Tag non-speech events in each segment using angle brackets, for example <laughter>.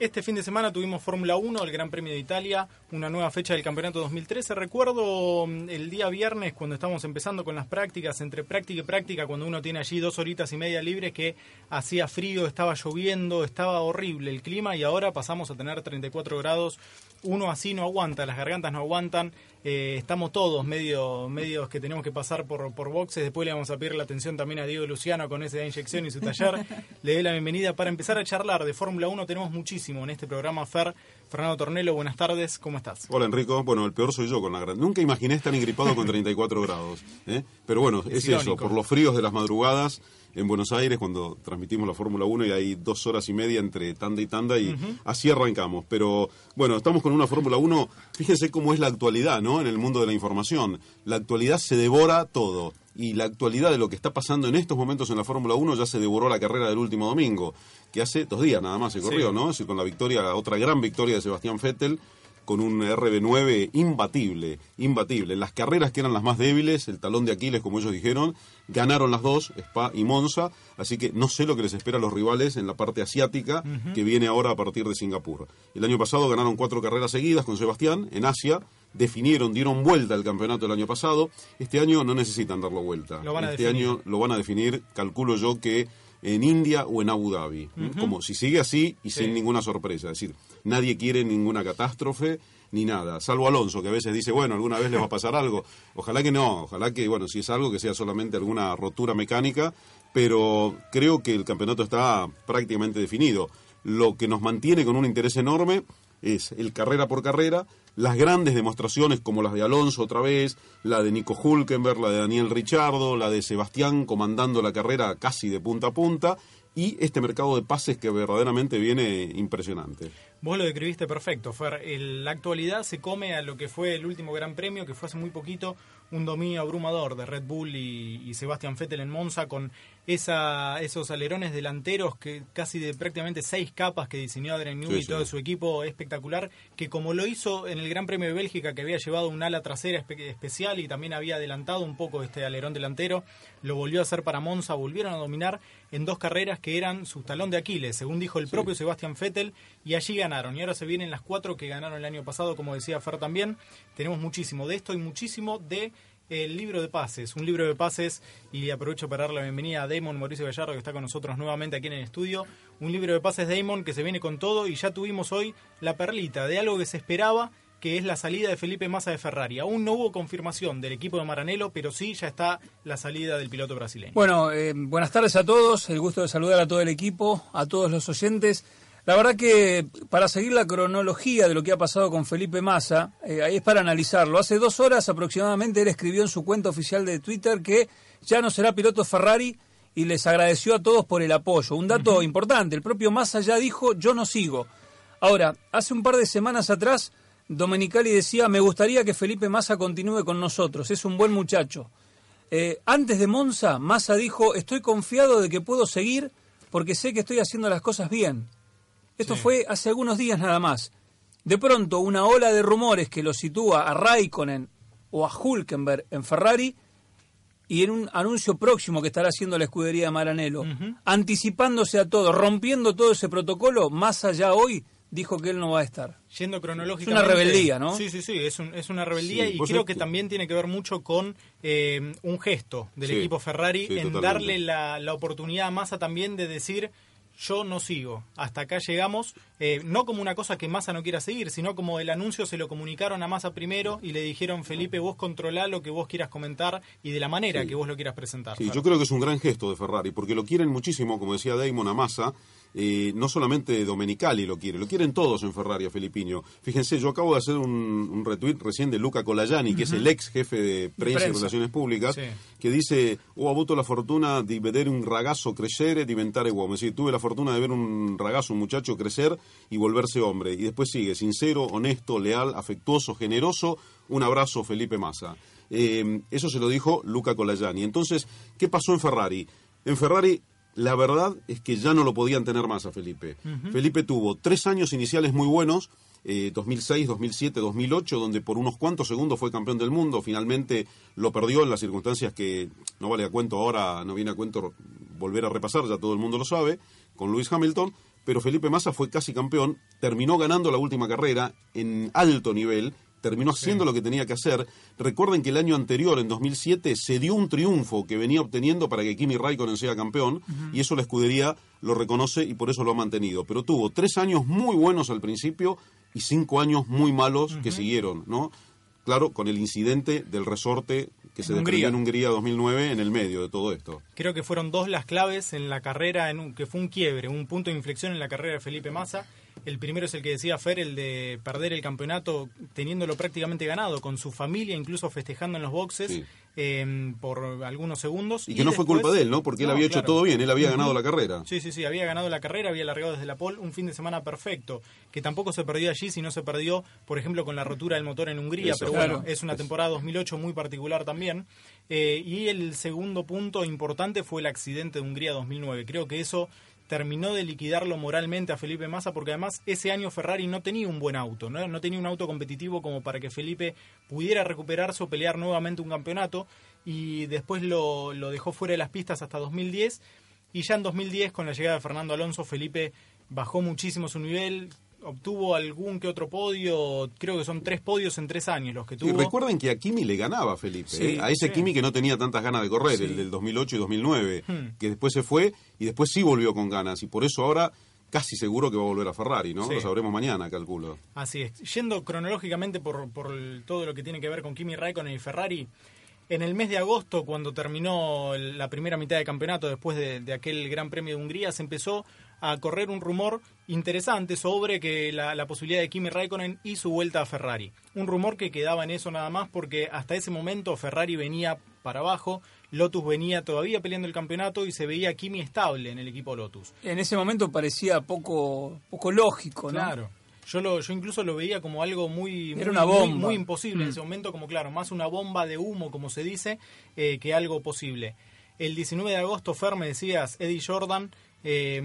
Este fin de semana tuvimos Fórmula 1, el Gran Premio de Italia, una nueva fecha del Campeonato 2013. Recuerdo mm, el día viernes cuando estábamos empezando con las prácticas, entre práctica y práctica, cuando uno tiene allí dos horitas y media libres, que hacía frío, estaba lloviendo, estaba horrible el clima y ahora pasamos a tener 34 grados. Uno así no aguanta, las gargantas no aguantan. Eh, estamos todos medio, medios que tenemos que pasar por, por boxes. Después le vamos a pedir la atención también a Diego Luciano con esa inyección y su taller. <laughs> le doy la bienvenida para empezar a charlar de Fórmula 1. Tenemos muchísimo en este programa, Fer. Fernando Tornelo, buenas tardes, ¿cómo estás? Hola Enrico, bueno, el peor soy yo con la gran... Nunca imaginé estar engripado con 34 grados, ¿eh? pero bueno, es, eso, por los fríos de las madrugadas en Buenos Aires cuando transmitimos la Fórmula 1 y hay dos horas y media entre tanda y tanda y así arrancamos. Pero bueno, estamos con una Fórmula 1, fíjense cómo es la actualidad, ¿no? En el mundo de la información. La actualidad se devora todo y la actualidad de lo que está pasando en estos momentos en la Fórmula 1 ya se devoró la carrera del último domingo, que hace dos días nada más se corrió, ¿no? con la victoria, la otra gran victoria de Sebastián Vettel con un RB9 imbatible, imbatible. Las carreras que eran las más débiles, el talón de Aquiles, como ellos dijeron, ganaron las dos, Spa y Monza, así que no sé lo que les espera a los rivales en la parte asiática que viene ahora a partir de Singapur. El año pasado ganaron cuatro carreras seguidas con Sebastián en Asia, definieron, dieron vuelta al campeonato el año pasado. Este año no necesitan darlo vuelta. este año lo van a definir, calculo yo que en India o en Abu Dhabi. Como si sigue así y sin ninguna sorpresa. Es decir, nadie quiere ninguna catástrofe ni nada, salvo Alonso, que a veces dice, bueno, alguna vez les va a pasar algo. Ojalá que no, ojalá que, bueno, si es algo, que sea solamente alguna rotura mecánica, pero creo que el campeonato está prácticamente definido. Lo que nos mantiene con un interés enorme es el carrera por carrera, las grandes demostraciones como las de Alonso otra vez, la de Nico Hulkenberg, la de Daniel Richardo, la de Sebastián comandando la carrera casi de punta a punta y este mercado de pases que verdaderamente viene impresionante. Vos lo describiste perfecto, Fer. la actualidad se come a lo que fue el último Gran Premio, que fue hace muy poquito, un dominio abrumador de Red Bull y, Sebastián Vettel en Monza, con esa, esos alerones delanteros que casi de prácticamente seis capas que diseñó Adrian Newey y todo su equipo espectacular, que como lo hizo en el Gran Premio de Bélgica, que había llevado un ala trasera especial y también había adelantado un poco este alerón delantero, lo volvió a hacer para Monza, volvieron a dominar en dos carreras que eran su talón de Aquiles, según dijo el propio Sebastián Vettel, y allí ganaron. Y ahora se vienen las cuatro que ganaron el año pasado, como decía Fer también. Tenemos muchísimo de esto y muchísimo de el libro de pases, un libro de pases, y aprovecho para dar la bienvenida a Damon Mauricio Gallardo, que está con nosotros nuevamente aquí en el estudio. Un libro de pases Damon que se viene con todo, y ya tuvimos hoy la perlita de algo que se esperaba, que es la salida de Felipe Massa de Ferrari. Aún no hubo confirmación del equipo de Maranello, pero sí ya está la salida del piloto brasileño. Bueno, eh, buenas tardes a todos, el gusto de saludar a todo el equipo, a todos los oyentes. La verdad que para seguir la cronología de lo que ha pasado con Felipe Massa, eh, ahí es para analizarlo. Hace dos horas aproximadamente él escribió en su cuenta oficial de Twitter que ya no será piloto Ferrari y les agradeció a todos por el apoyo. Un dato importante, el propio Massa ya dijo yo no sigo. Ahora, hace un par de semanas atrás, Domenicali decía me gustaría que Felipe Massa continúe con nosotros, es un buen muchacho. Eh, antes de Monza, Massa dijo estoy confiado de que puedo seguir porque sé que estoy haciendo las cosas bien. Esto fue hace algunos días nada más. De pronto, una ola de rumores que lo sitúa a Raikkonen o a Hulkenberg en Ferrari y en un anuncio próximo que estará haciendo la escudería de Maranello, anticipándose a todo, rompiendo todo ese protocolo, más allá hoy dijo que él no va a estar. Yendo cronológicamente. Es una rebeldía, ¿no? Sí, sí, sí, es, es una rebeldía y creo que también tiene que ver mucho con eh, un gesto del equipo Ferrari en darle la, la oportunidad a Massa también de decir yo no sigo. Hasta acá llegamos, eh, no como una cosa que Massa no quiera seguir, sino como el anuncio se lo comunicaron a Massa primero y le dijeron, Felipe, vos controlá lo que vos quieras comentar y de la manera que vos lo quieras presentar. Sí, yo creo que es un gran gesto de Ferrari, porque lo quieren muchísimo, como decía Damon, a Massa, eh, no solamente Domenicali lo quiere, lo quieren todos en Ferrari a Filipiño. Fíjense, yo acabo de hacer un, retweet recién de Luca Colajani, que es el ex jefe de prensa, y relaciones públicas, que dice, ho avuto la fortuna de ver un ragazzo crescere diventare uomo. Es decir, tuve la fortuna de ver un ragazzo, un muchacho crecer y volverse hombre. Y después sigue, sincero, honesto, leal, afectuoso, generoso, un abrazo Felipe Massa. Eh, eso se lo dijo Luca Colajani. Entonces, ¿qué pasó en Ferrari? En Ferrari la verdad es que ya no lo podían tener más a Felipe. Felipe tuvo tres años iniciales muy buenos, 2006, 2007, 2008, donde por unos cuantos segundos fue campeón del mundo. Finalmente lo perdió en las circunstancias que no vale a cuento ahora, no viene a cuento volver a repasar, ya todo el mundo lo sabe, con Lewis Hamilton. pero Felipe Massa fue casi campeón, terminó ganando la última carrera en alto nivel, terminó haciendo lo que tenía que hacer. Recuerden que el año anterior, en 2007, se dio un triunfo que venía obteniendo para que Kimi Raikkonen sea campeón, y eso la escudería lo reconoce y por eso lo ha mantenido. Pero tuvo tres años muy buenos al principio y cinco años muy malos que siguieron, ¿no? Claro, con el incidente del resorte que se desprendió en Hungría 2009 en el medio de todo esto. Creo que fueron dos las claves en la carrera, en que fue un quiebre, un punto de inflexión en la carrera de Felipe Massa. El primero es el que decía Fer, el de perder el campeonato teniéndolo prácticamente ganado, con su familia incluso festejando en los boxes em, por algunos segundos. Y que no fue culpa de él, ¿no? Porque él había hecho todo bien, él había ganado la carrera. Sí, sí, sí, había ganado la carrera, había largado desde la pole, un fin de semana perfecto, que tampoco se perdió allí, sino se perdió, por ejemplo, con la rotura del motor en Hungría, pero bueno, es una temporada 2008 muy particular también. Eh, y el segundo punto importante fue el accidente de Hungría 2009. Creo que eso terminó de liquidarlo moralmente a Felipe Massa porque además ese año Ferrari no tenía un buen auto, ¿no? no tenía un auto competitivo como para que Felipe pudiera recuperarse o pelear nuevamente un campeonato y después lo, lo dejó fuera de las pistas hasta 2010 y ya en 2010 con la llegada de Fernando Alonso Felipe bajó muchísimo su nivel, obtuvo algún que otro podio, creo que son tres podios en tres años los que tuvo. Y recuerden que a Kimi le ganaba Felipe, ¿eh? a ese Kimi que no tenía tantas ganas de correr, el del 2008 y 2009, hmm. que después se fue y después sí volvió con ganas y por eso ahora casi seguro que va a volver a Ferrari, ¿no? Lo sabremos mañana, calculo. Así es. Yendo cronológicamente por, por todo lo que tiene que ver con Kimi Raikkonen y Ferrari, en el mes de agosto, cuando terminó la primera mitad de campeonato después de, de aquel Gran Premio de Hungría, se empezó a correr un rumor interesante sobre que la, posibilidad de Kimi Raikkonen y su vuelta a Ferrari. Un rumor que quedaba en eso nada más porque hasta ese momento Ferrari venía para abajo, Lotus venía todavía peleando el campeonato y se veía Kimi estable en el equipo Lotus. En ese momento parecía poco, poco lógico, ¿no? Claro. Yo, lo, yo incluso lo veía como algo muy, Era una bomba. muy, imposible en mm. ese momento, como claro, más una bomba de humo, como se dice, eh, que algo posible. El 19 de agosto, Fer, me decías, Eddie Jordan eh,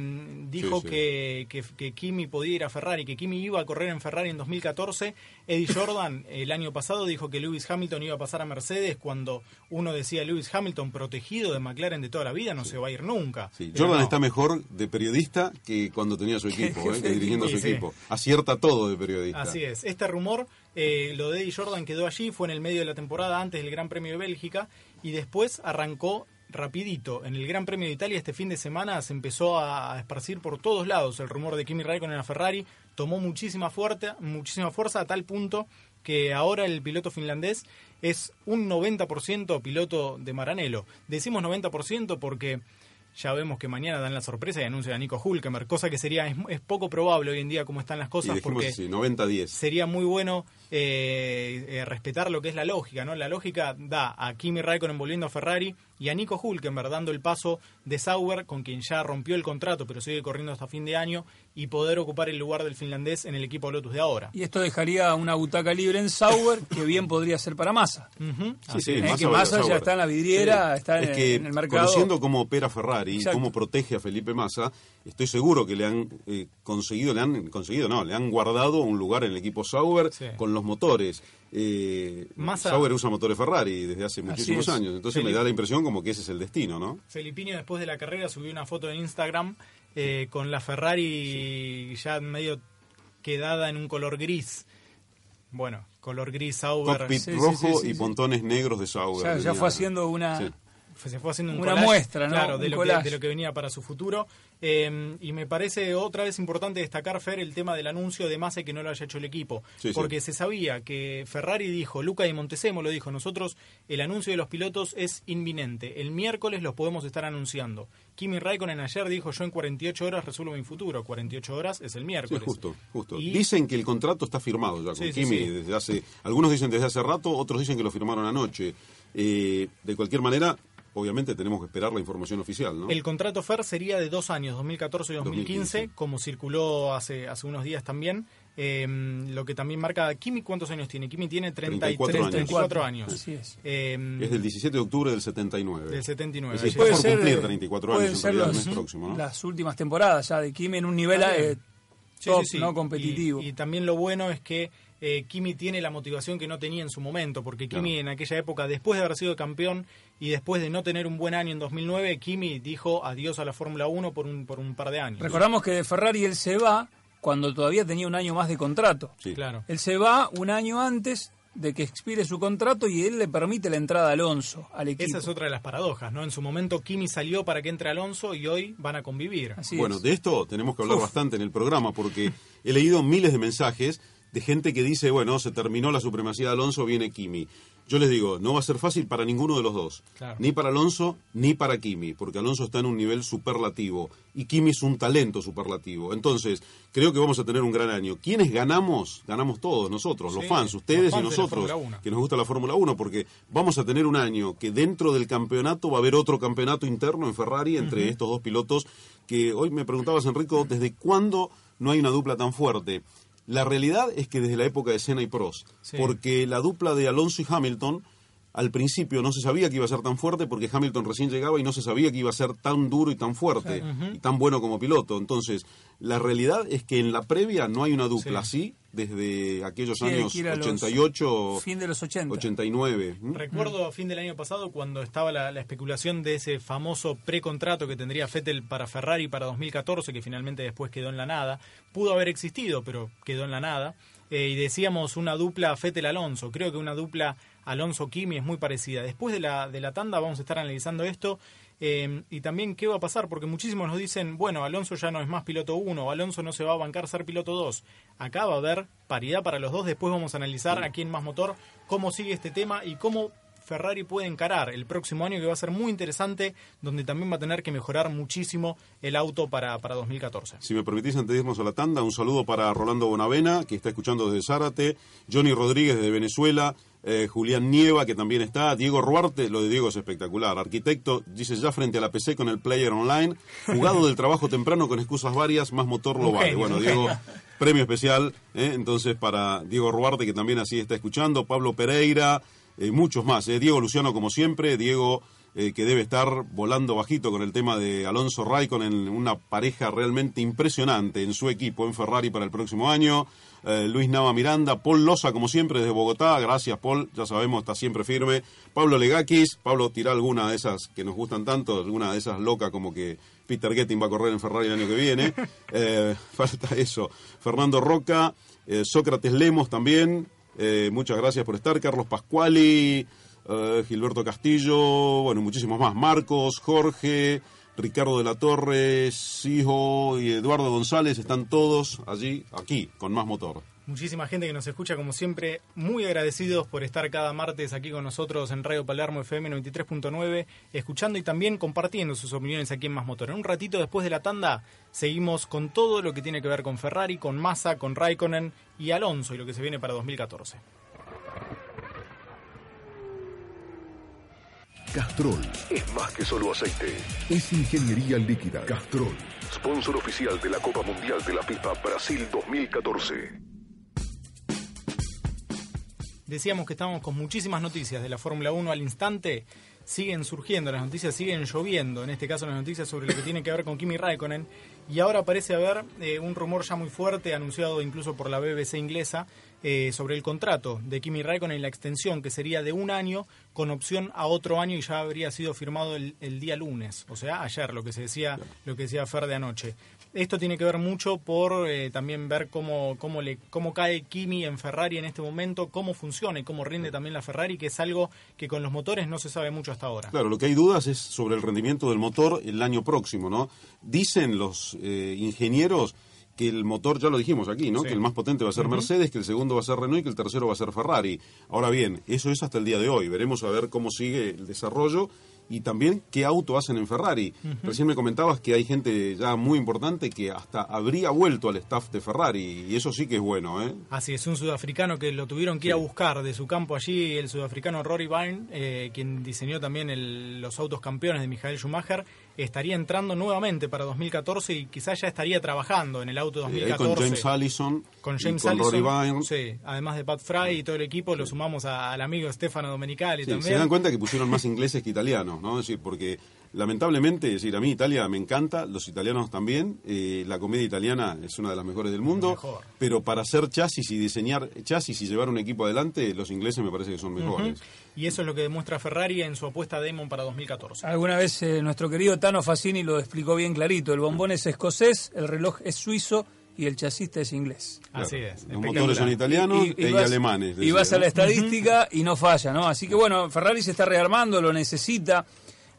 dijo Que, que, Kimi podía ir a Ferrari, que Kimi iba a correr en Ferrari en 2014. Eddie Jordan <laughs> el año pasado dijo que Lewis Hamilton iba a pasar a Mercedes cuando uno decía Lewis Hamilton protegido de McLaren de toda la vida, no se va a ir nunca. Jordan está mejor de periodista que cuando tenía su <laughs> equipo, eh, dirigiendo su equipo. Acierta todo de periodista. Así es. Este rumor, eh, lo de Eddie Jordan quedó allí, fue en el medio de la temporada antes del Gran Premio de Bélgica y después arrancó rapidito, en el Gran Premio de Italia este fin de semana se empezó a esparcir por todos lados el rumor de Kimi Raikkonen a Ferrari, tomó muchísima fuerza, muchísima fuerza a tal punto que ahora el piloto finlandés es un 90% piloto de Maranello. Decimos 90% porque ya vemos que mañana dan la sorpresa y anuncian a Nico Hulkenberg, cosa que sería es, poco probable hoy en día como están las cosas porque 90-10. sería muy bueno eh, eh, respetar lo que es la lógica, ¿no? La lógica da a Kimi Raikkonen volviendo a Ferrari y a Nico Hulkenberg dando el paso de Sauber, con quien ya rompió el contrato, pero sigue corriendo hasta fin de año, y poder ocupar el lugar del finlandés en el equipo Lotus de ahora. Y esto dejaría una butaca libre en Sauber, que bien podría ser para Massa. Sí, sí, que Massa ya está en la vidriera, está en, el mercado. Conociendo cómo opera Ferrari y cómo protege a Felipe Massa, estoy seguro que le han eh, conseguido, le han conseguido, no, le han guardado un lugar en el equipo Sauber con los motores. Eh, Sauber usa motores Ferrari desde hace muchísimos años, entonces me da la impresión como que ese es el destino, ¿no? Felipinho después de la carrera subió una foto en Instagram eh, con la Ferrari ya medio quedada en un color gris. Bueno, color gris Sauber. Cockpit rojo y pontones negros de Sauber. Ya, fue haciendo una se fue haciendo una muestra, Claro, de lo, que, de lo, que, venía para su futuro. Em, y me parece otra vez importante destacar, Fer, el tema del anuncio de Massa que no lo haya hecho el equipo. porque se sabía que Ferrari dijo, Luca y Montesemo lo dijo, nosotros el anuncio de los pilotos es inminente. El miércoles los podemos estar anunciando. Kimi Raikkonen ayer dijo, yo en 48 horas resuelvo mi futuro. 48 horas es el miércoles. justo, justo. Dicen que el contrato está firmado ya con Kimi desde hace... Algunos dicen desde hace rato, otros dicen que lo firmaron anoche. Eh, de cualquier manera, obviamente tenemos que esperar la información oficial, ¿no? El contrato FER sería de dos años, 2014 y 2015, como circuló hace, hace unos días también. Eh, lo que también marca Kimi, ¿cuántos años tiene? Kimi tiene 33, 34 años. Así es. Eh, es del 17 de octubre del 79. Del 79. Es puede por ser, cumplir 34 años en el mes próximo, ¿no? Las últimas temporadas ya de Kimi en un nivel eh, top, no competitivo. Y, y, también lo bueno es que eh, Kimi tiene la motivación que no tenía en su momento, porque Kimi en aquella época, después de haber sido campeón y después de no tener un buen año en 2009, Kimi dijo adiós a la Fórmula 1 por un, por un par de años. Recordamos que de Ferrari él se va cuando todavía tenía un año más de contrato. Sí. Claro. Él se va un año antes de que expire su contrato y él le permite la entrada a Alonso al equipo. Esa es otra de las paradojas, ¿no? En su momento Kimi salió para que entre Alonso y hoy van a convivir. bueno, de esto tenemos que hablar bastante en el programa porque he leído miles de mensajes de gente que dice, bueno, se terminó la supremacía de Alonso, viene Kimi. Yo les digo, no va a ser fácil para ninguno de los dos. Ni para Alonso, ni para Kimi, porque Alonso está en un nivel superlativo y Kimi es un talento superlativo. Entonces, creo que vamos a tener un gran año. ¿Quiénes ganamos? Ganamos todos, nosotros, los fans, ustedes y nosotros, que nos gusta la Fórmula 1, porque vamos a tener un año que dentro del campeonato va a haber otro campeonato interno en Ferrari entre estos dos pilotos que hoy me preguntabas, Enrico, ¿desde cuándo no hay una dupla tan fuerte? La realidad es que desde la época de Senna y Prost, porque la dupla de Alonso y Hamilton al principio no se sabía que iba a ser tan fuerte porque Hamilton recién llegaba y no se sabía que iba a ser tan duro y tan fuerte y tan bueno como piloto. Entonces, la realidad es que en la previa no hay una dupla así desde aquellos años 88, fin de los 80. 89. Recuerdo fin del año pasado cuando estaba la, especulación de ese famoso precontrato que tendría Fettel para Ferrari para 2014 que finalmente después quedó en la nada. Pudo haber existido, pero quedó en la nada. Eh, y decíamos una dupla Fettel-Alonso. Creo que una dupla Alonso-Kimi es muy parecida. Después de la, de la tanda vamos a estar analizando esto eh, y también qué va a pasar, porque muchísimos nos dicen, bueno, Alonso ya no es más piloto 1, Alonso no se va a bancar ser piloto 2. Acá va a haber paridad para los dos, después vamos a analizar aquí en Más Motor cómo sigue este tema y cómo Ferrari puede encarar el próximo año que va a ser muy interesante, donde también va a tener que mejorar muchísimo el auto para, para 2014. Si me permitís, antes de irnos a la tanda, un saludo para Rolando Bonavena, que está escuchando desde Zárate, Johnny Rodríguez de Venezuela, eh, Julián Nieva, que también está, Diego Ruarte, lo de Diego es espectacular, arquitecto, dice ya frente a la PC con el player online, jugado del trabajo temprano con excusas varias, más motor lo vale. Bueno, Diego, premio especial, eh, entonces para Diego Ruarte, que también así está escuchando, Pablo Pereira, eh, muchos más. Eh. Diego Luciano, como siempre, Diego eh, que debe estar volando bajito con el tema de Alonso Raikkonen, una pareja realmente impresionante en su equipo en Ferrari para el próximo año. Luis Nava Miranda, Paul Loza, como siempre, desde Bogotá. Gracias, Paul, ya sabemos, está siempre firme. Pablo Legakis, Pablo tira alguna de esas que nos gustan tanto, alguna de esas locas como que Peter Getting va a correr en Ferrari el año que viene. <laughs> <laughs> falta eso. Fernando Roca, Sócrates Lemos también, eh, muchas gracias por estar. Carlos Pascuali, eh, Gilberto Castillo, bueno, muchísimos más. Marcos, Jorge, Ricardo de la Torre, Sijo y Eduardo González están todos allí, aquí, con más motor. Muchísima gente que nos escucha, como siempre, muy agradecidos por estar cada martes aquí con nosotros en Radio Palermo FM 93.9, escuchando y también compartiendo sus opiniones aquí en Más Motor. En un ratito después de la tanda, seguimos con todo lo que tiene que ver con Ferrari, con Massa, con Raikkonen y Alonso y lo que se viene para 2014. Castrol es más que solo aceite. Es ingeniería líquida. Castrol, sponsor oficial de la Copa Mundial de la FIFA Brasil 2014. Decíamos que estábamos con muchísimas noticias de la Fórmula 1 al instante. Siguen surgiendo, las noticias siguen lloviendo, en este caso las noticias sobre lo que tiene que ver con Kimi Raikkonen. Y ahora parece haber eh, un rumor ya muy fuerte, anunciado incluso por la BBC inglesa, eh, sobre el contrato de Kimi Raikkonen y la extensión, que sería de un año con opción a otro año y ya habría sido firmado el, día lunes, o sea, ayer, lo que se decía, lo que decía Fer de anoche. Esto tiene que ver mucho por eh, también ver cómo, cómo, le, cómo cae Kimi en Ferrari en este momento, cómo funciona y cómo rinde también la Ferrari, que es algo que con los motores no se sabe mucho hasta ahora. Claro, lo que hay dudas es sobre el rendimiento del motor el año próximo, ¿no? Dicen los eh, ingenieros que el motor, ya lo dijimos aquí, ¿no? Que el más potente va a ser Mercedes, que el segundo va a ser Renault y que el tercero va a ser Ferrari. Ahora bien, eso es hasta el día de hoy. Veremos a ver cómo sigue el desarrollo y también qué auto hacen en Ferrari. Recién me comentabas que hay gente ya muy importante que hasta habría vuelto al staff de Ferrari y eso sí que es bueno. ¿eh? Así es, un sudafricano que lo tuvieron que ir a buscar de su campo allí, el sudafricano Rory Byrne, eh, quien diseñó también los autos campeones de Michael Schumacher, estaría entrando nuevamente para 2014 y quizás ya estaría trabajando en el auto 2014. con James Allison, con James Rory Byrne. Sí, además de Pat Fry y todo el equipo, lo sumamos al amigo Stefano Domenicali también. Se dan cuenta que pusieron más ingleses que italianos. ¿no? Es decir, porque lamentablemente, es decir, a mí Italia me encanta, los italianos también, eh, la comedia italiana es una de las mejores del mundo, pero para hacer chasis y diseñar chasis y llevar un equipo adelante, los ingleses me parece que son mejores. Y eso es lo que demuestra Ferrari en su apuesta Demon para 2014. Alguna vez eh, nuestro querido Tano Fassini lo explicó bien clarito, el bombón es escocés, el reloj es suizo, y el chasista es inglés. Así es. Los motores son italianos y, alemanes. Y vas a la estadística y no falla, ¿no? Así que bueno, Ferrari se está rearmando, lo necesita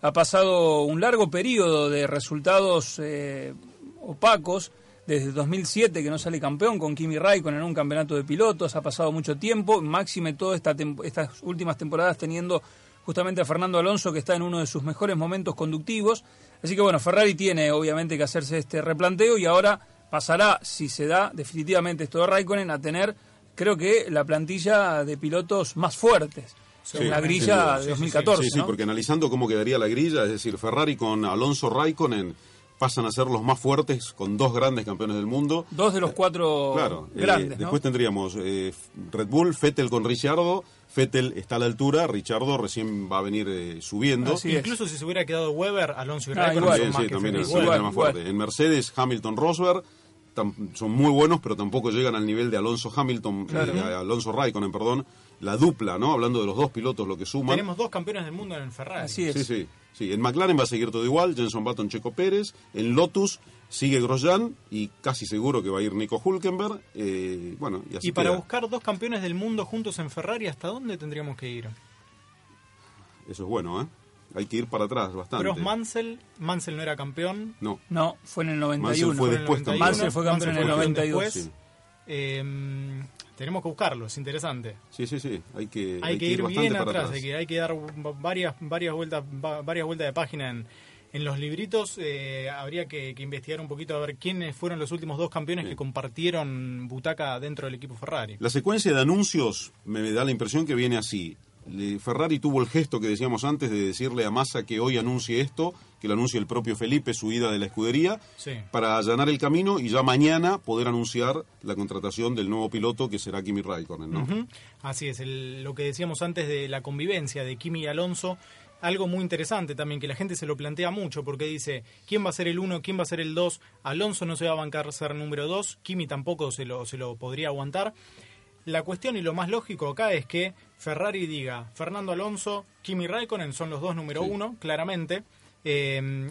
ha pasado un largo periodo de resultados eh, opacos, desde 2007 que no sale campeón con Kimi Raikkonen en un campeonato de pilotos, ha pasado mucho tiempo, máxime todas esta estas últimas temporadas teniendo justamente a Fernando Alonso que está en uno de sus mejores momentos conductivos, así que bueno, Ferrari tiene obviamente que hacerse este replanteo y ahora pasará, si se da definitivamente esto de Raikkonen, a tener creo que la plantilla de pilotos más fuertes la grilla de 2014. Sí, sí, porque analizando cómo quedaría la grilla, es decir, Ferrari con Alonso Raikkonen pasan a ser los más fuertes con dos grandes campeones del mundo. Dos de los cuatro claro, eh, grandes. después tendríamos eh, Red Bull, Fettel con Ricciardo. Fettel está a la altura, Ricciardo recién va a eh, subiendo. Incluso si se hubiera quedado Weber, Alonso y ah, Raikkonen sí, también es más fuerte. En Mercedes, Hamilton, Rosberg son muy buenos, pero tampoco llegan al nivel de Alonso Hamilton, Alonso Raikkonen, perdón la dupla, ¿no? Hablando de los dos pilotos, lo que suman. Tenemos dos campeones del mundo en el Ferrari. Así es. Sí, sí, sí. En McLaren va a seguir todo igual, Jenson Button, Checo Pérez. En Lotus sigue Grosjean y casi seguro que va a ir Nico Hulkenberg. Eh, bueno, y, así y para buscar dos campeones del mundo juntos en Ferrari, ¿hasta dónde tendríamos que ir? Eso es bueno, ¿eh? Hay que ir para atrás bastante. Pero Mansell, Mansell no era campeón. No. No, fue en el 91. Mansell fue después Mansell fue campeón en el 92. Eh, tenemos que buscarlo, es interesante. Sí, sí, sí, hay que, hay, que, ir, bien atrás, Hay, que, hay que dar varias, varias, vueltas, varias vueltas de página en, en los libritos. Eh, habría que, investigar un poquito a ver quiénes fueron los últimos dos campeones que compartieron butaca dentro del equipo Ferrari. La secuencia de anuncios me da la impresión que viene así. Ferrari tuvo el gesto que decíamos antes de decirle a Massa que hoy anuncie esto que lo anuncie el propio Felipe, su ida de la escudería, para allanar el camino y ya mañana poder anunciar la contratación del nuevo piloto que será Kimi Raikkonen. ¿no? Así es, lo que decíamos antes de la convivencia de Kimi y Alonso, algo muy interesante también, que la gente se lo plantea mucho, porque dice, ¿quién va a ser el uno, quién va a ser el dos? Alonso no se va a bancar ser número dos, Kimi tampoco se lo, se lo podría aguantar. La cuestión y lo más lógico acá es que Ferrari diga, Fernando Alonso, Kimi Raikkonen son los dos número uno, claramente, Em,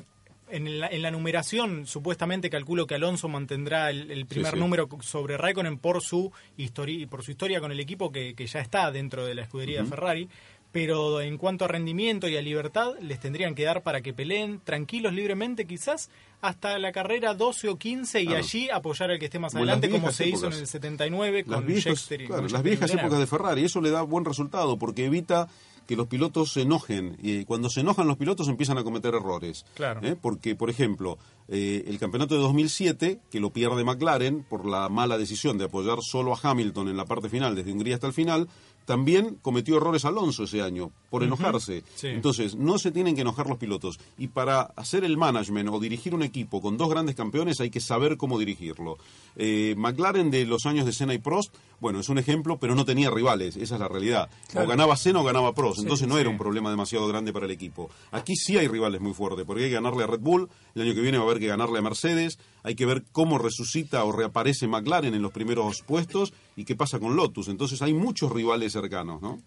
en, la, numeración, supuestamente calculo que Alonso mantendrá el, primer número sobre Raikkonen por su, historia, por su historia con el equipo que, ya está dentro de la escudería de Ferrari. Pero en cuanto a rendimiento y a libertad, les tendrían que dar para que peleen tranquilos, libremente, quizás hasta la carrera 12 o 15 y allí apoyar al que esté más adelante, como se hizo en el 79 con las Las viejas épocas de Ferrari, eso le da buen resultado porque evita que los pilotos se enojen. Y cuando se enojan los pilotos empiezan a cometer errores. Claro. ¿Eh? Porque, por ejemplo, eh, el campeonato de 2007, que lo pierde McLaren por la mala decisión de apoyar solo a Hamilton en la parte final, desde Hungría hasta el final, también cometió errores Alonso ese año por enojarse. Entonces, no se tienen que enojar los pilotos. Y para hacer el management o dirigir un equipo con dos grandes campeones hay que saber cómo dirigirlo. Eh, McLaren de los años de Senna y Prost, bueno, es un ejemplo, pero no tenía rivales, esa es la realidad. O ganaba Senna o ganaba Prost, entonces no era un problema demasiado grande para el equipo. Aquí sí hay rivales muy fuertes, porque hay que ganarle a Red Bull, el año que viene va a haber que ganarle a Mercedes, hay que ver cómo resucita o reaparece McLaren en los primeros puestos y qué pasa con Lotus. Entonces hay muchos rivales cercanos, ¿no?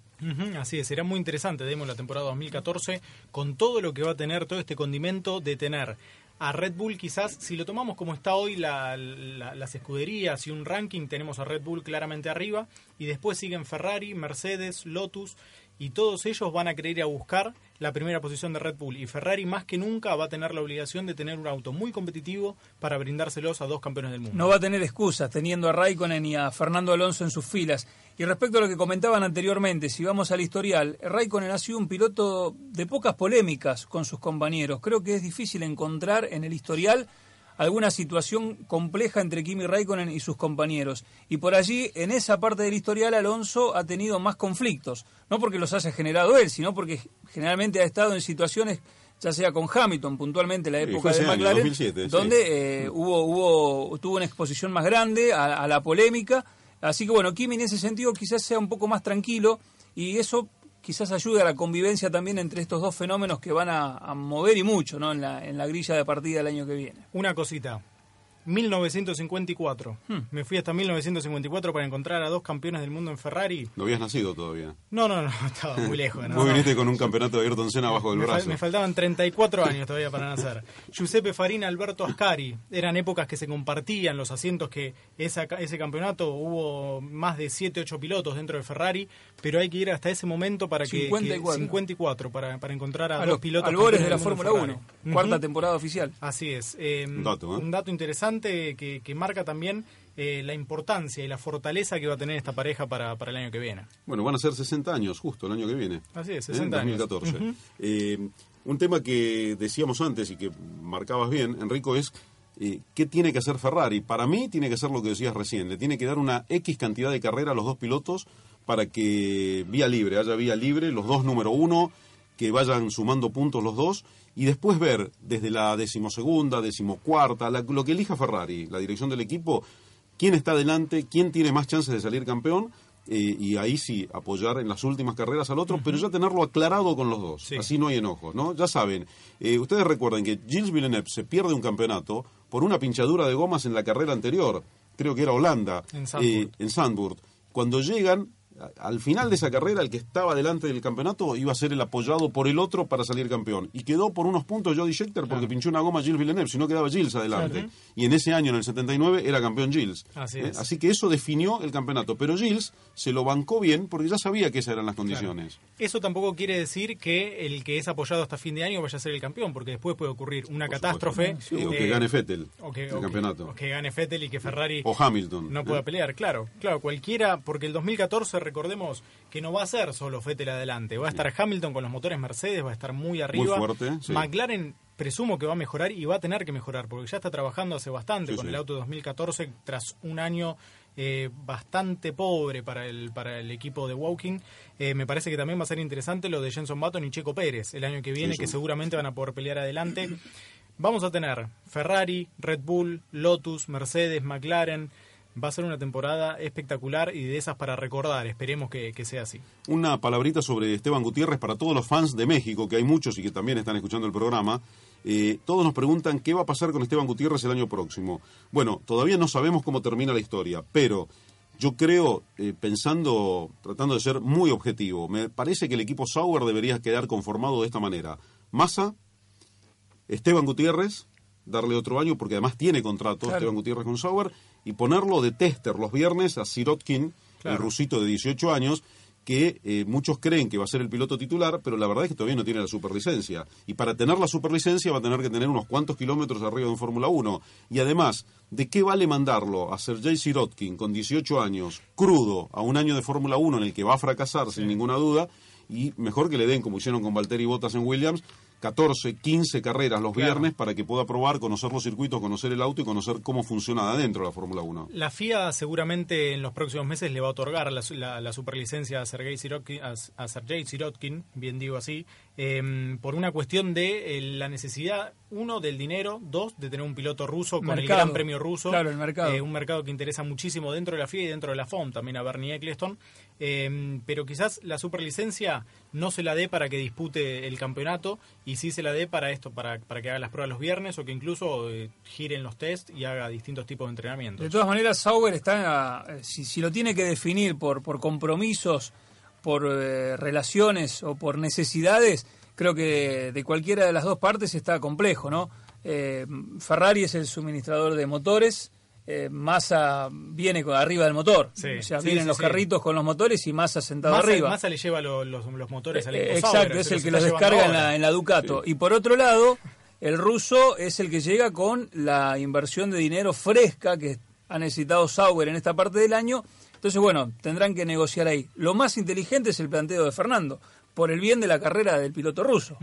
así es, será muy interesante, demos la temporada 2014, con todo lo que va a tener todo este condimento de tener a Red Bull quizás, si lo tomamos como está hoy las escuderías y un ranking, tenemos a Red Bull claramente arriba y después siguen Ferrari, Mercedes, Lotus y todos ellos van a querer ir a buscar la primera posición de Red Bull y Ferrari más que nunca va a tener la obligación de tener un auto muy competitivo para brindárselos a dos campeones del mundo. No va a tener excusas teniendo a Raikkonen y a Fernando Alonso en sus filas. Y respecto a lo que comentaban anteriormente, si vamos al historial, Raikkonen ha sido un piloto de pocas polémicas con sus compañeros. Creo que es difícil encontrar en el historial alguna situación compleja entre Kimi Raikkonen y sus compañeros. Y por allí, en esa parte del historial, Alonso ha tenido más conflictos. No porque los haya generado él, sino porque generalmente ha estado en situaciones ya sea con Hamilton puntualmente la época de McLaren, donde eh, hubo, hubo, tuvo una exposición más grande a, a, la polémica. Así que bueno, Kimi en ese sentido quizás sea un poco más tranquilo y eso quizás ayude a la convivencia también entre estos dos fenómenos que van a, mover y mucho ¿no? en, la, en la grilla de partida del año que viene. Una cosita, 1954. Hmm. Me fui hasta 1954 para encontrar a dos campeones del mundo en Ferrari. No habías nacido todavía. No, no, no, <laughs> estaba muy lejos. ¿no? viniste con un campeonato de Ayrton Senna abajo del brazo. me faltaban 34 años todavía para nacer. Giuseppe Farina, Alberto Ascari. Eran épocas que se compartían los asientos que esa, ese campeonato hubo más de 7, 8 pilotos dentro de Ferrari, pero hay que ir hasta ese momento para que... 54. 54 para, para encontrar a, dos pilotos. Albores de la Fórmula 1, cuarta temporada oficial. Así es. Eh, un dato, ¿eh? Un dato interesante que, marca también eh, la importancia y la fortaleza que va a tener esta pareja para, para, el año que viene. Bueno, van a ser 60 años justo el año que viene. Así es, 60 años. 2014. Eh, un tema que decíamos antes y que marcabas bien, Enrico, es eh, qué tiene que hacer Ferrari. Para mí tiene que ser lo que decías recién, le tiene que dar una X cantidad de carrera a los dos pilotos para que vía libre, haya vía libre, los dos número uno, que vayan sumando puntos los dos y después ver desde la decimosegunda, decimocuarta, lo que elija Ferrari, la dirección del equipo, quién está adelante, quién tiene más chances de salir campeón. Eh, y ahí sí apoyar en las últimas carreras al otro, pero ya tenerlo aclarado con los dos, así no hay enojos, ¿no? Ya saben, eh, ustedes recuerden que Gilles Villeneuve se pierde un campeonato por una pinchadura de gomas en la carrera anterior, creo que era Holanda, en Sandburg. Eh, Cuando llegan, al final de esa carrera, el que estaba delante del campeonato iba a ser el apoyado por el otro para salir campeón. Y quedó por unos puntos Jody Scheckter porque pinchó una goma Gilles Villeneuve, si no quedaba Gilles adelante. Y en ese año, en el 79, era campeón Gilles. ¿Eh? Así, que eso definió el campeonato. Pero Gilles se lo bancó bien porque ya sabía que esas eran las condiciones. Eso tampoco quiere decir que el que es apoyado hasta fin de año vaya a ser el campeón, porque después puede ocurrir una catástrofe. o que gane Fettel el campeonato. O que gane Fettel y que Ferrari. O Hamilton. No pueda ¿eh? pelear, claro. Claro, cualquiera, porque el 2014, recordemos que no va a ser solo Fettel adelante. Va a estar Hamilton con los motores Mercedes, va a estar muy arriba. Muy fuerte, McLaren presumo que va a mejorar y va a tener que mejorar, porque ya está trabajando hace bastante con el auto 2014 tras un año eh, bastante pobre para el, para el equipo de Woking. Eh, me parece que también va a ser interesante lo de Jenson Button y Checo Pérez el año que viene, que seguramente van a poder pelear adelante. Vamos a tener Ferrari, Red Bull, Lotus, Mercedes, McLaren, va a ser una temporada espectacular y de esas para recordar. Esperemos que, sea así. Una palabrita sobre Esteban Gutiérrez para todos los fans de México, que hay muchos y que también están escuchando el programa. Eh, todos nos preguntan qué va a pasar con Esteban Gutiérrez el año próximo. Bueno, todavía no sabemos cómo termina la historia, pero yo creo, eh, pensando, tratando de ser muy objetivo, me parece que el equipo Sauer debería quedar conformado de esta manera. Massa, Esteban Gutiérrez, darle otro año porque además tiene contrato Esteban Gutiérrez con Sauer y ponerlo de tester los viernes a Sirotkin, el rusito de 18 años, que eh, muchos creen que va a ser el piloto titular, pero la verdad es que todavía no tiene la superlicencia. Y para tener la superlicencia va a tener que tener unos cuantos kilómetros arriba de un Fórmula 1. Y además, ¿de qué vale mandarlo a Sergei Sirotkin con 18 años, crudo, a un año de Fórmula 1 en el que va a fracasar sin ninguna duda? Y mejor que le den, como hicieron con Valtteri Bottas en Williams, 14, 15 carreras los viernes para que pueda probar, conocer los circuitos, conocer el auto y conocer cómo funciona adentro la Fórmula 1. La FIA seguramente en los próximos meses le va a otorgar la, superlicencia a Sergei, Sirotkin, a, Sergei Sirotkin, bien digo así, em, por una cuestión de eh, la necesidad, uno, del dinero, dos, de tener un piloto ruso con el Gran Premio ruso. Claro, el mercado. Eh, un mercado que interesa muchísimo dentro de la FIA y dentro de la FOM, también a Bernie Eccleston. Em, pero quizás la superlicencia no se la dé para que dispute el campeonato y sí se la dé para esto, para, para que haga las pruebas los viernes o que incluso eh, giren los test y haga distintos tipos de entrenamiento. De todas maneras, Sauber está, eh, si, lo tiene que definir por, por compromisos, por eh, relaciones o por necesidades, creo que de cualquiera de las dos partes está complejo, ¿no? Ferrari es el suministrador de motores, eh, Massa viene arriba del motor. o sea, vienen los carritos con los motores y Massa sentado arriba. Massa le lleva los, motores al eh, Exacto, es el que los descarga en la, Ducato. Y por otro lado, el ruso es el que llega con la inversión de dinero fresca que ha necesitado Sauber en esta parte del año. Entonces, bueno, tendrán que negociar ahí. Lo más inteligente es el planteo de Fernando por el bien de la carrera del piloto ruso.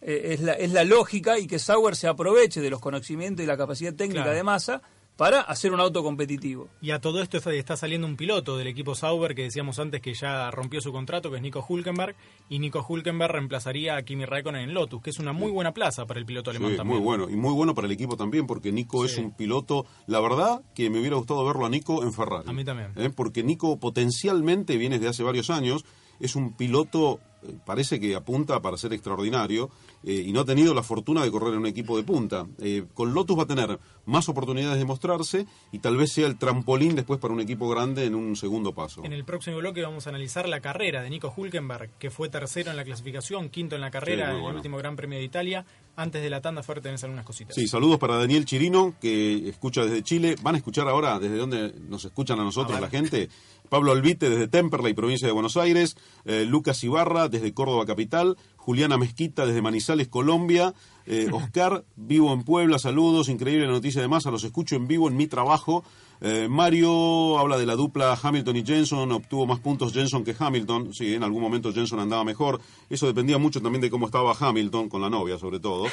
Eh, es, la, es la lógica y que Sauber se aproveche de los conocimientos y la capacidad técnica de Massa para hacer un auto competitivo. Y a todo esto está saliendo un piloto del equipo Sauber que decíamos antes que ya rompió su contrato, que es Nico Hulkenberg, y Nico Hulkenberg reemplazaría a Kimi Raikkonen en Lotus, que es una muy buena plaza para el piloto alemán sí, Muy bueno, y muy bueno para el equipo también, porque Nico es un piloto, la verdad que me hubiera gustado verlo a Nico en Ferrari. A mí también. ¿eh? Porque Nico potencialmente viene desde hace varios años, es un piloto eh, parece que apunta para ser extraordinario eh, y no ha tenido la fortuna de correr en un equipo de punta. Eh, con Lotus va a tener más oportunidades de mostrarse y tal vez sea el trampolín después para un equipo grande en un segundo paso. En el próximo bloque vamos a analizar la carrera de Nico Hulkenberg, que fue tercero en la clasificación, quinto en la carrera en el último Gran Premio de Italia. Antes de la tanda fuerte tenés algunas cositas. Sí, saludos para Daniel Chirino, que escucha desde Chile. Van a escuchar ahora desde donde nos escuchan a nosotros la gente. Pablo Albite desde Temperley, provincia de Buenos Aires, eh, Lucas Ibarra desde Córdoba Capital, Juliana Mezquita desde Manizales, Colombia, eh, <laughs> Oscar, vivo en Puebla, saludos, increíble noticia de masa, los escucho en vivo en mi trabajo. Eh, Mario habla de la dupla Hamilton y Jenson, obtuvo más puntos Jenson que Hamilton, sí, en algún momento Jenson andaba mejor, eso dependía mucho también de cómo estaba Hamilton, con la novia sobre todo.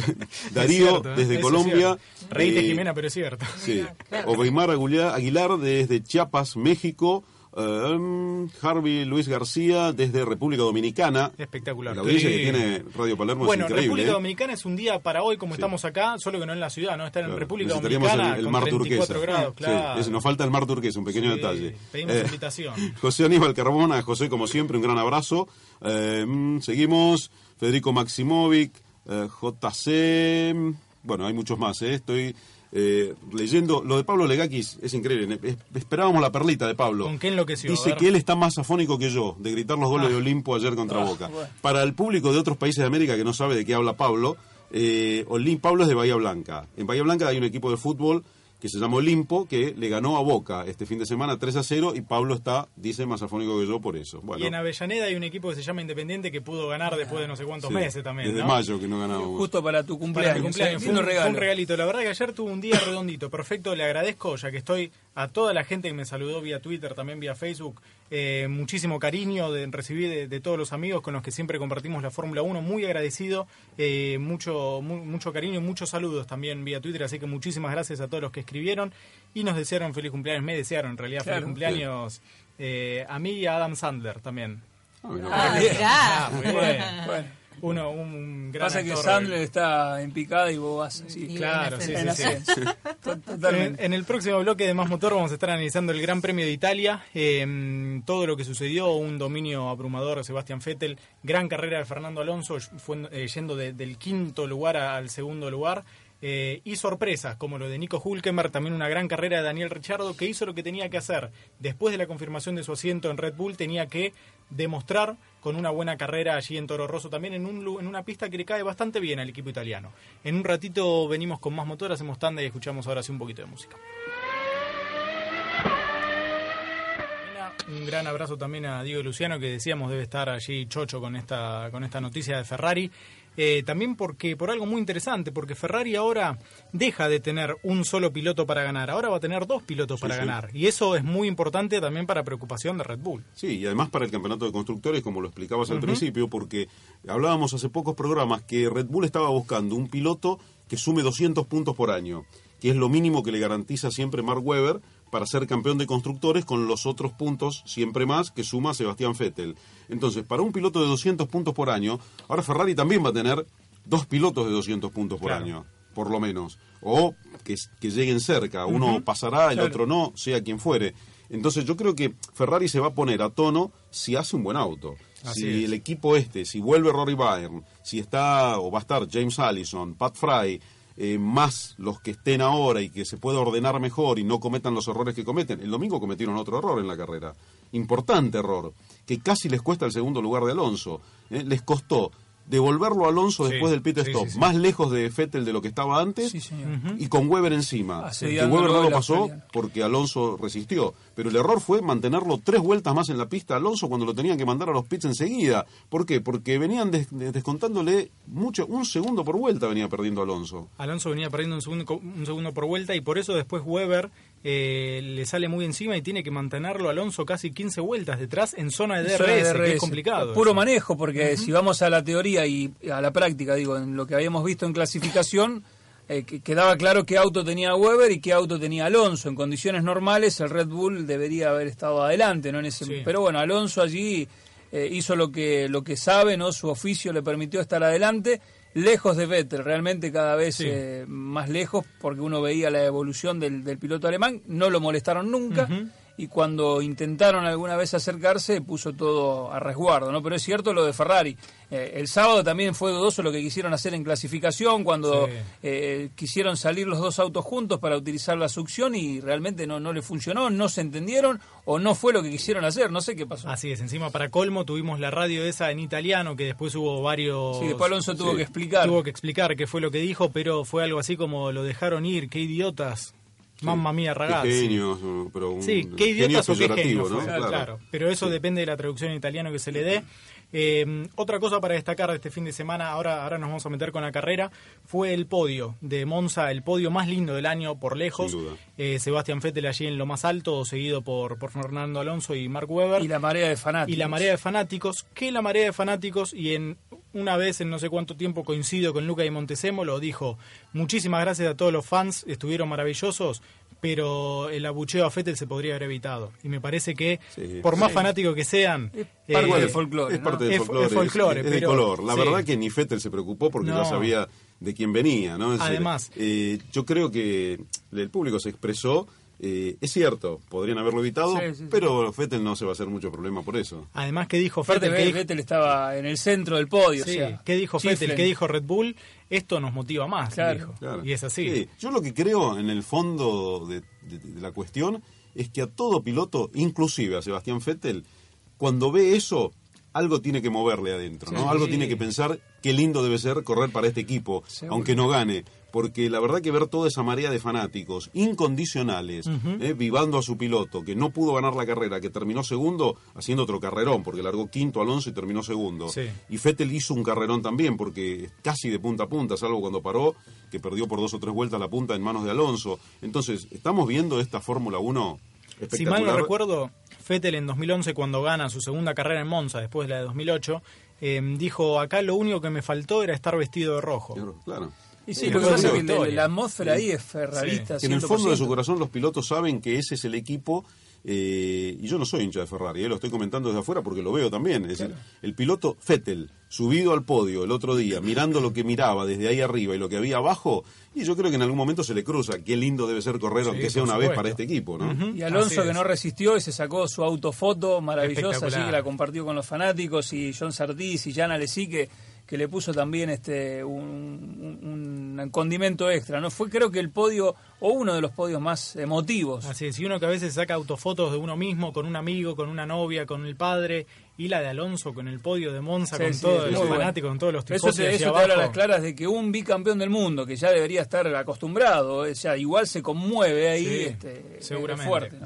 <laughs> Darío desde Colombia. Reíte Jimena, pero es cierto. Sí. Aguilar desde Chiapas, México. Um, Harvey Luis García desde República Dominicana. Espectacular. La audiencia que tiene Radio Palermo bueno, es increíble. República ¿eh? Dominicana es un día para hoy, como estamos acá, solo que no en la ciudad, ¿no? Estar en República Dominicana el, con mar 34 turquesa. grados, claro. nos falta el mar turquesa, un pequeño detalle. Pedimos eh, invitación. <laughs> José Aníbal Carbona, José, como siempre, un gran abrazo. Eh, mm, seguimos. Federico Maximovic, eh, JC. Bueno, hay muchos más, ¿eh? Estoy eh, leyendo, lo de Pablo Legakis es increíble. Esperábamos la perlita de Pablo. ¿Con qué enloqueció? Dice que él está más afónico que yo de gritar los goles Ah. de Olimpo ayer contra Ah, Boca. bueno. Para el público de otros países de América que no sabe de qué habla Pablo, eh, Olim- Pablo es de Bahía Blanca. En Bahía Blanca hay un equipo de fútbol que se llama Olimpo, que le ganó a Boca este fin de semana 3 a 0 y Pablo está, dice, más afónico que yo por eso. Bueno, Y en Avellaneda hay un equipo que se llama Independiente que pudo ganar después de no sé cuántos sí, meses también. Desde ¿no? mayo que no ganábamos. Justo para tu Para cumpleaños. ¿eh? Fue un, fue un regalito. La verdad que ayer tuve un día redondito, perfecto. Le agradezco, ya que estoy a toda la gente que me saludó vía Twitter, también vía Facebook. Eh, muchísimo cariño de recibir de, de todos los amigos con los que siempre compartimos la Fórmula 1. Muy agradecido, eh, mucho, mu- mucho cariño y muchos saludos también vía Twitter. Así que muchísimas gracias a todos los que escribieron y nos desearon feliz cumpleaños. Me desearon en realidad Claro. feliz cumpleaños eh, a mí y a Adam Sandler también. Ah. Ah, Bien. mirá. Ah, muy bien. Bueno, Uno, un gran pasa que. Sandler está en picada y vos vas así. Y Claro, sí, sí, sí. <laughs> En, el próximo bloque de Más Motor vamos a estar analizando el Gran Premio de Italia, eh, todo lo que sucedió, un dominio abrumador de Sebastián Vettel, gran carrera de Fernando Alonso, fue, eh, yendo de- del quinto lugar a- al segundo lugar, eh, y sorpresas como lo de Nico Hulkenberg, también una gran carrera de Daniel Ricciardo, que hizo lo que tenía que hacer. Después de la confirmación de su asiento en Red Bull, tenía que demostrar con una buena carrera allí en Toro Rosso, también en, un, en una pista que le cae bastante bien al equipo italiano. En un ratito venimos con más motor, hacemos tanda y escuchamos ahora sí un poquito de música. Un gran abrazo también a Diego Luciano, que decíamos debe estar allí chocho con esta, con esta noticia de Ferrari. Eh, también porque por algo muy interesante, porque Ferrari ahora deja de tener un solo piloto para ganar, ahora va a tener dos pilotos para sí. ganar. Y eso es muy importante también para preocupación de Red Bull. Sí, y además para el campeonato de constructores, como lo explicabas al principio, porque hablábamos hace pocos programas que Red Bull estaba buscando un piloto que sume 200 puntos por año, que es lo mínimo que le garantiza siempre Mark Webber para ser campeón de constructores con los otros puntos siempre más que suma Sebastián Vettel. Entonces, para un piloto de 200 puntos por año, ahora Ferrari también va a tener dos pilotos de 200 puntos por Claro. año, por lo menos, o que, que lleguen cerca, uno pasará, el Claro. otro no, sea quien fuere. Entonces yo creo que Ferrari se va a poner a tono si hace un buen auto. Así si es. el equipo este, si vuelve Rory Byrne, si está o va a estar James Allison, Pat Fry, eh, más los que estén ahora y que se pueda ordenar mejor y no cometan los errores que cometen. El domingo cometieron otro error en la carrera. Importante error, que casi les cuesta el segundo lugar de Alonso. ¿eh? Les costó devolverlo a Alonso Sí, después del pit stop, sí, sí. más lejos de Vettel de lo que estaba antes Sí, señor. y con Weber encima. Que Asediándolo Weber no lo pasó porque Alonso resistió. Pero el error fue mantenerlo tres vueltas más en la pista a Alonso cuando lo tenían que mandar a los pits enseguida. ¿Por qué? Porque venían des- des- descontándole mucho, un segundo por vuelta venía perdiendo Alonso. Alonso venía perdiendo un segundo, un segundo por vuelta y por eso después Weber eh, le sale muy encima y tiene que mantenerlo Alonso casi 15 vueltas detrás en zona de DRS, Zona de que es complicado. Puro eso. manejo, porque si vamos a la teoría y a la práctica, digo, en lo que habíamos visto en clasificación, eh, que- quedaba claro qué auto tenía Weber y qué auto tenía Alonso. En condiciones normales, el Red Bull debería haber estado adelante, ¿no? En ese, Sí. Pero bueno, Alonso allí eh, hizo lo que, lo que sabe, ¿no? Su oficio le permitió estar adelante. Lejos de Vettel, realmente cada vez Sí. eh, más lejos, porque uno veía la evolución del, del piloto alemán, no lo molestaron nunca. Y cuando intentaron alguna vez acercarse puso todo a resguardo, ¿no? Pero es cierto lo de Ferrari. Eh, el sábado también fue dudoso lo que quisieron hacer en clasificación cuando eh, quisieron salir los dos autos juntos para utilizar la succión y realmente no, no le funcionó, no se entendieron o no fue lo que quisieron hacer, no sé qué pasó. Así es, encima para colmo tuvimos la radio esa en italiano que después hubo varios... Sí, después Alonso tuvo que explicar. Tuvo que explicar qué fue lo que dijo, pero fue algo así como lo dejaron ir, qué idiotas. Mamma mía, ragazzi. Qué genios, pero un sí, qué idiotas o qué genios. ¿no? Claro. Pero eso depende de la traducción en italiano que se le dé. Eh, otra cosa para destacar de este fin de semana, ahora, ahora nos vamos a meter con la carrera, fue el podio de Monza, el podio más lindo del año por lejos. Eh, Sebastián Vettel allí en lo más alto, seguido por, por Fernando Alonso y Mark Webber. Y la marea de fanáticos. Y la marea de fanáticos, que la marea de fanáticos, y en una vez en no sé cuánto tiempo coincido con Luca y Montesemo, lo dijo, muchísimas gracias a todos los fans, estuvieron maravillosos, pero el abucheo a Fettel se podría haber evitado. Y me parece que, por más fanáticos que sean... Es parte eh, del folclore. Es parte del folclore. Es, de color. La verdad que ni Fettel se preocupó porque ya sabía de quién venía. ¿no? Además... Eh, yo creo que el público se expresó eh, es cierto, podrían haberlo evitado, pero Fettel no se va a hacer mucho problema por eso. Además, ¿qué dijo Fettel? Que Vettel estaba en el centro del podio. ¿Qué dijo Fettel? ¿Qué dijo Red Bull? Esto nos motiva más, dijo. Y es así. Yo lo que creo en el fondo de, la cuestión es que a todo piloto, inclusive a Sebastián Fettel, cuando ve eso, algo tiene que moverle adentro, ¿no? Algo tiene que pensar qué lindo debe ser correr para este equipo, aunque no gane porque la verdad que ver toda esa marea de fanáticos incondicionales, eh, vivando a su piloto, que no pudo ganar la carrera, que terminó segundo haciendo otro carrerón, porque largó quinto Alonso y terminó segundo. Y Fettel hizo un carrerón también, porque casi de punta a punta, salvo cuando paró, que perdió por dos o tres vueltas la punta en manos de Alonso. Entonces, estamos viendo esta Fórmula 1 espectacular. Si mal no recuerdo, Fettel en 2011, cuando gana su segunda carrera en Monza, después de la de 2008, eh, dijo, acá lo único que me faltó era estar vestido de rojo. claro. Y sí, lo que pasa es que la atmósfera ahí es ferrarista. En el fondo de su corazón los pilotos saben que ese es el equipo eh, y yo no soy hincha de Ferrari, eh, lo estoy comentando desde afuera porque lo veo también. Es decir, el piloto Vettel, subido al podio el otro día, mirando lo que miraba desde ahí arriba y lo que había abajo, y yo creo que en algún momento se le cruza. Qué lindo debe ser correr, aunque sea una vez para este equipo. ¿no? Y Alonso, que no resistió y se sacó su autofoto maravillosa, así que la compartió con los fanáticos, y John Sartis y Jan Alesi, que que le puso también este un, condimento extra. no Fue creo que el podio o uno de los podios más emotivos. Así es, y uno que a veces saca autofotos de uno mismo, con un amigo, con una novia, con el padre, y la de Alonso con el podio de Monza, con todos los fanáticos, con todos los Eso, te, eso te habla a las claras de que un bicampeón del mundo, que ya debería estar acostumbrado, o sea, igual se conmueve ahí, este, seguramente. fuerte.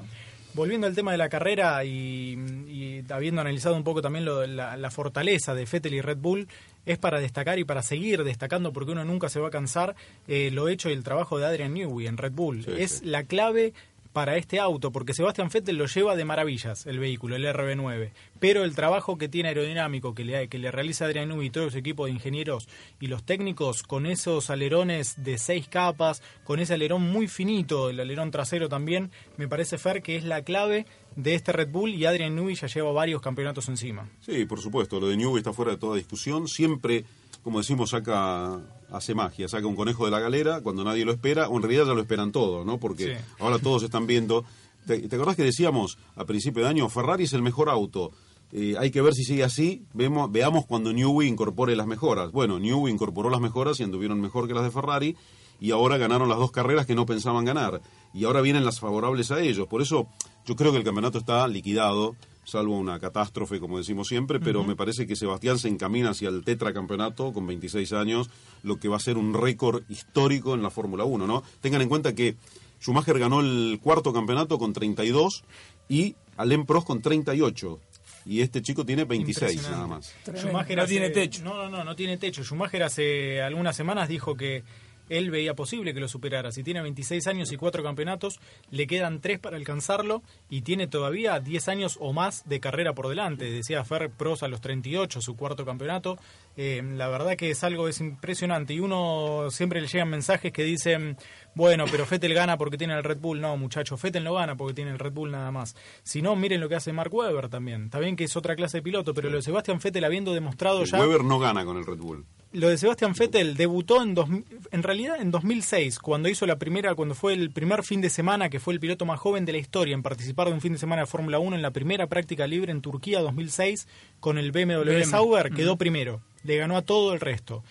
Volviendo al tema de la carrera y, habiendo analizado un poco también lo, la, la, fortaleza de Fettel y Red Bull, es para destacar y para seguir destacando, porque uno nunca se va a cansar, eh, lo hecho y el trabajo de Adrian Newey en Red Bull. es la clave para este auto, porque Sebastián Vettel lo lleva de maravillas el vehículo, el RB9, pero el trabajo que tiene aerodinámico que le, que le realiza Adrian Newey y todo su equipo de ingenieros y los técnicos con esos alerones de seis capas, con ese alerón muy finito, el alerón trasero también, me parece Fer que es la clave de este Red Bull y Adrian Newey ya lleva varios campeonatos encima. Sí, por supuesto, lo de Newey está fuera de toda discusión, siempre como decimos, saca, hace magia, saca un conejo de la galera cuando nadie lo espera, o en realidad ya lo esperan todo, ¿no? Porque ahora todos están viendo. ¿Te, ¿Te, acordás que decíamos a principio de año, Ferrari es el mejor auto? Eh, hay que ver si sigue así, vemos, veamos cuando Newey incorpore las mejoras. Bueno, Newey incorporó las mejoras y anduvieron mejor que las de Ferrari, y ahora ganaron las dos carreras que no pensaban ganar, y ahora vienen las favorables a ellos. Por eso yo creo que el campeonato está liquidado salvo una catástrofe, como decimos siempre, pero me parece que Sebastián se encamina hacia el tetracampeonato con 26 años, lo que va a ser un récord histórico en la Fórmula 1, ¿no? Tengan en cuenta que Schumacher ganó el cuarto campeonato con 32 y Alain Prost con 38 y este chico tiene 26 nada más. Schumacher no tiene techo. No, no, no, no tiene techo. Schumacher hace algunas semanas dijo que él veía posible que lo superara. Si tiene 26 años y 4 campeonatos, le quedan 3 para alcanzarlo y tiene todavía 10 años o más de carrera por delante. Decía Fer Pros a los 38, su cuarto campeonato. Eh, la verdad que es algo es impresionante y uno siempre le llegan mensajes que dicen, bueno, pero Fettel gana porque tiene el Red Bull. No, muchachos, Fettel no gana porque tiene el Red Bull nada más. Si no, miren lo que hace Mark Webber también. Está bien que es otra clase de piloto, pero lo de Sebastián Fettel habiendo demostrado ya... Webber no gana con el Red Bull. Lo de Sebastián Vettel debutó en, dos, en realidad en 2006, cuando hizo la primera, cuando fue el primer fin de semana, que fue el piloto más joven de la historia en participar de un fin de semana de Fórmula 1 en la primera práctica libre en Turquía 2006 con el BMW Sauber, quedó primero, le ganó a todo el resto.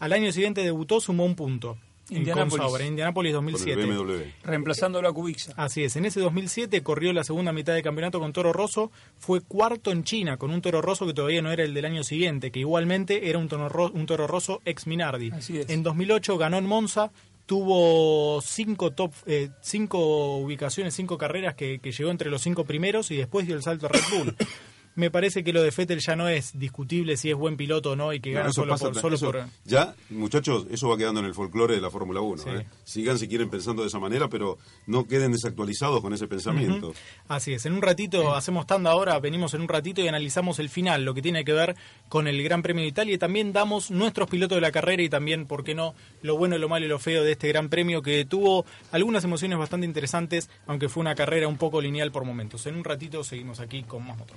Al año siguiente debutó, sumó un punto. Indianapolis. En Indianapolis 2007. Reemplazando a Kubica. Así es. En ese 2007 corrió la segunda mitad de campeonato con Toro Rosso. Fue cuarto en China con un Toro Rosso que todavía no era el del año siguiente, que igualmente era un Toro, un toro Rosso ex Minardi. Así es. En 2008 ganó en Monza. Tuvo cinco top, eh, cinco ubicaciones, cinco carreras que, que llegó entre los cinco primeros y después dio el salto a Red Bull. <coughs> me parece que lo de Fettel ya no es discutible si es buen piloto o no y que gana solo, por, solo por... Ya, muchachos, eso va quedando en el folclore de la Fórmula 1. ¿eh? Sigan si quieren pensando de esa manera, pero no queden desactualizados con ese pensamiento. Así es, en un ratito, hacemos tanda ahora, venimos en un ratito y analizamos el final, lo que tiene que ver con el Gran Premio de Italia y también damos nuestros pilotos de la carrera y también, ¿por qué no?, lo bueno, lo malo y lo feo de este Gran Premio que tuvo algunas emociones bastante interesantes, aunque fue una carrera un poco lineal por momentos. En un ratito seguimos aquí con más motor.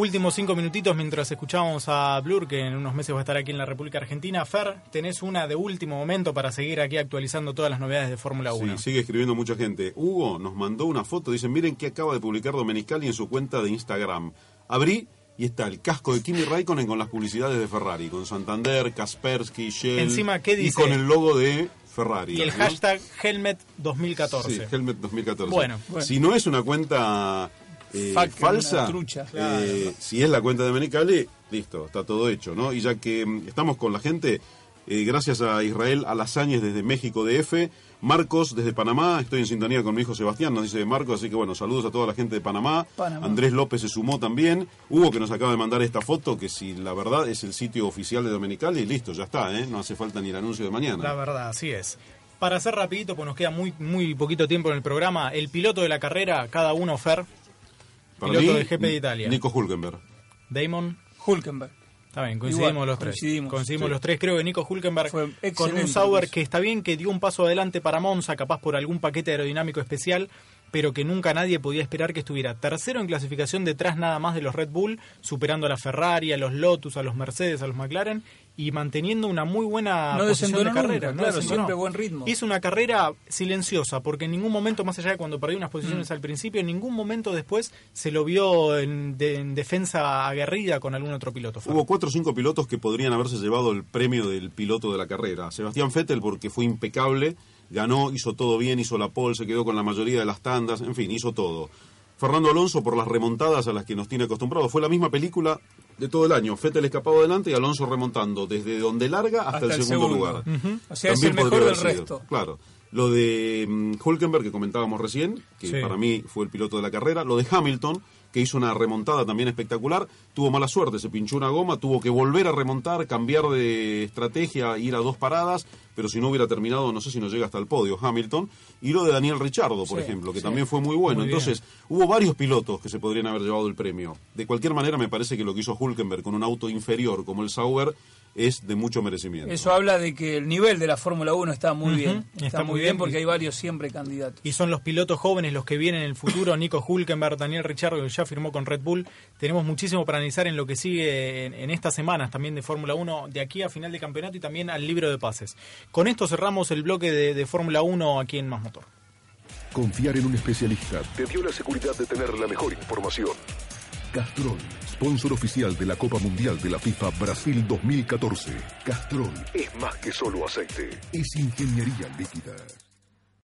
Últimos cinco minutitos mientras escuchamos a Blur, que en unos meses va a estar aquí en la República Argentina. Fer, tenés una de último momento para seguir aquí actualizando todas las novedades de Fórmula 1. Sí, sigue escribiendo mucha gente. Hugo nos mandó una foto, dice, miren qué acaba de publicar Domenicali en su cuenta de Instagram. Abrí y está el casco de Kimi Raikkonen con las publicidades de Ferrari, con Santander, Kaspersky, Shell. Encima, ¿qué dice? Y con el logo de Ferrari. Y el hashtag Helmet 2014. Sí, Helmet 2014. bueno. Si no es una cuenta eh, falsa, eh, si es la cuenta de Menicali, listo, está todo hecho, ¿no? Y ya que mm, estamos con la gente, eh, gracias a Israel Alazáñez desde México DF, Marcos desde Panamá, estoy en sintonía con mi hijo Sebastián, nos dice Marcos, así que bueno, saludos a toda la gente de Panamá. Andrés López se sumó también. Hugo que nos acaba de mandar esta foto, que si la verdad es el sitio oficial de Domenicali, listo, ya está, ¿eh? no hace falta ni el anuncio de mañana. La verdad, así es. Para hacer rapidito, pues nos queda muy, muy poquito tiempo en el programa, el piloto de la carrera, cada uno, Fer, piloto de GP de Italia. Nico Hulkenberg. Damon Hulkenberg. Está bien, coincidimos los tres. Coincidimos, los tres. Creo que Nico Hulkenberg con un Sauber que está bien, que dio un paso adelante para Monza, capaz por algún paquete aerodinámico especial, pero que nunca nadie podía esperar que estuviera tercero en clasificación detrás nada más de los Red Bull, superando a la Ferrari, a los Lotus, a los Mercedes, a los McLaren y manteniendo una muy buena posición de carrera. claro, siempre buen ritmo. Hizo una carrera silenciosa, porque en ningún momento, más allá de cuando perdió unas posiciones mm. al principio, en ningún momento después se lo vio en, defensa aguerrida con algún otro piloto. Hubo cuatro o cinco pilotos que podrían haberse llevado el premio del piloto de la carrera. Sebastián Vettel porque fue impecable, ganó, hizo todo bien, hizo la pole, se quedó con la mayoría de las tandas, en fin, hizo todo. Fernando Alonso por las remontadas a las que nos tiene acostumbrados. Fue la misma película de todo el año. Fettel escapado adelante y Alonso remontando desde donde larga hasta, el, segundo, lugar. O sea, es el mejor del resto. Claro. Lo de mm, Hulkenberg que comentábamos recién, que para mí fue el piloto de la carrera. Lo de Hamilton, que hizo una remontada también espectacular. Tuvo mala suerte, se pinchó una goma, tuvo que volver a remontar, cambiar de estrategia, ir a dos paradas, pero si no hubiera terminado, no sé si no llega hasta el podio Hamilton. Y lo de Daniel Richardo, por ejemplo, que también fue muy bueno. Entonces, hubo varios pilotos que se podrían haber llevado el premio. De cualquier manera, me parece que lo que hizo Hulkenberg con un auto inferior como el Sauber es de mucho merecimiento. Eso habla de que el nivel de la Fórmula 1 está muy bien. Está, muy bien, porque hay varios siempre candidatos. Y son los pilotos jóvenes los que vienen en el futuro. Nico Hulkenberg, Daniel Ricciardo, que ya firmó con Red Bull. Tenemos muchísimo para analizar en lo que sigue en, estas semanas también de Fórmula 1, de aquí a final de campeonato y también al libro de pases. Con esto cerramos el bloque de, de Fórmula 1 aquí en Más Motor. Confiar en un especialista te dio la seguridad de tener la mejor información. Castrol, sponsor oficial de la Copa Mundial de la FIFA Brasil 2014. Castrol es más que solo aceite, es ingeniería líquida.